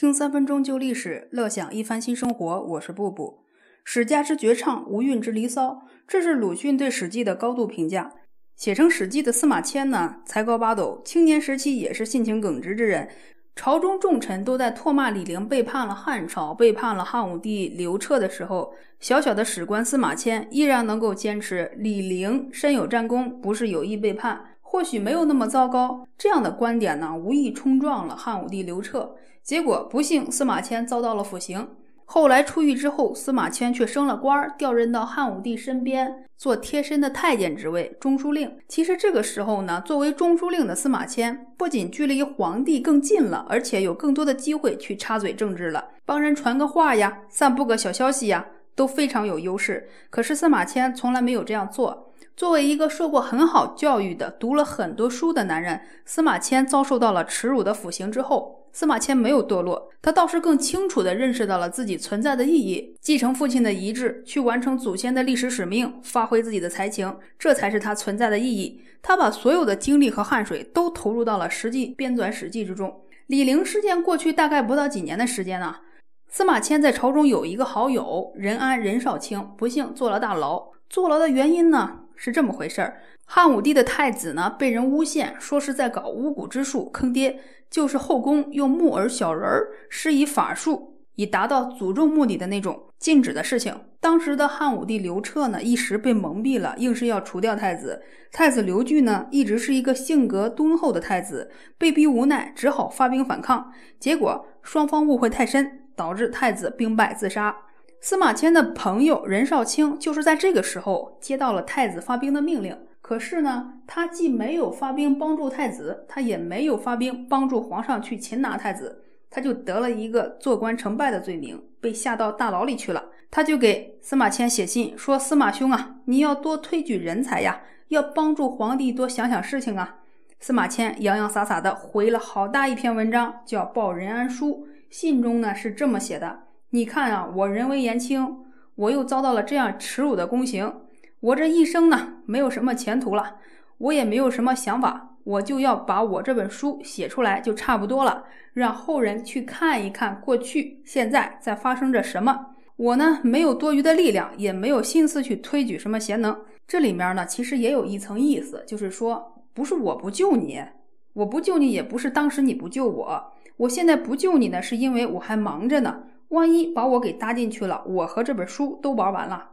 听三分钟旧历史，乐享一番新生活。我是布布。史家之绝唱，无韵之离骚，这是鲁迅对《史记》的高度评价。写成《史记》的司马迁呢，才高八斗，青年时期也是性情耿直之人。朝中重臣都在唾骂李陵背叛了汉朝、背叛了汉武帝刘彻的时候，小小的史官司马迁依然能够坚持李陵身有战功，不是有意背叛。或许没有那么糟糕，这样的观点呢，无意冲撞了汉武帝刘彻。结果不幸，司马迁遭到了腐刑。后来出狱之后，司马迁却升了官，调任到汉武帝身边做贴身的太监职位，中书令。其实这个时候呢，作为中书令的司马迁，不仅距离皇帝更近了，而且有更多的机会去插嘴政治了，帮人传个话呀，散布个小消息呀，都非常有优势。可是司马迁从来没有这样做。作为一个受过很好教育的、读了很多书的男人，司马迁遭受到了耻辱的腐刑之后，司马迁没有堕落，他倒是更清楚地认识到了自己存在的意义，继承父亲的遗志，去完成祖先的历史使命，发挥自己的才情，这才是他存在的意义。他把所有的精力和汗水都投入到了实际编纂《史记》之中。李陵事件过去大概不到几年的时间呢，司马迁在朝中有一个好友任安任少卿，不幸坐了大牢。坐牢的原因呢？是这么回事儿，汉武帝的太子呢被人诬陷，说是在搞巫蛊之术坑爹，就是后宫用木耳小人儿施以法术，以达到诅咒目的的那种禁止的事情。当时的汉武帝刘彻呢一时被蒙蔽了，硬是要除掉太子。太子刘据呢一直是一个性格敦厚的太子，被逼无奈只好发兵反抗，结果双方误会太深，导致太子兵败自杀。司马迁的朋友任少卿就是在这个时候接到了太子发兵的命令，可是呢，他既没有发兵帮助太子，他也没有发兵帮助皇上去擒拿太子，他就得了一个做官成败的罪名，被下到大牢里去了。他就给司马迁写信说：“司马兄啊，你要多推举人才呀，要帮助皇帝多想想事情啊。”司马迁洋洋洒洒的回了好大一篇文章，叫《报任安书》，信中呢是这么写的。你看啊，我人微言轻，我又遭到了这样耻辱的宫刑，我这一生呢，没有什么前途了，我也没有什么想法，我就要把我这本书写出来就差不多了，让后人去看一看过去、现在在发生着什么。我呢，没有多余的力量，也没有心思去推举什么贤能。这里面呢，其实也有一层意思，就是说，不是我不救你，我不救你，也不是当时你不救我，我现在不救你呢，是因为我还忙着呢。万一把我给搭进去了，我和这本书都玩完了。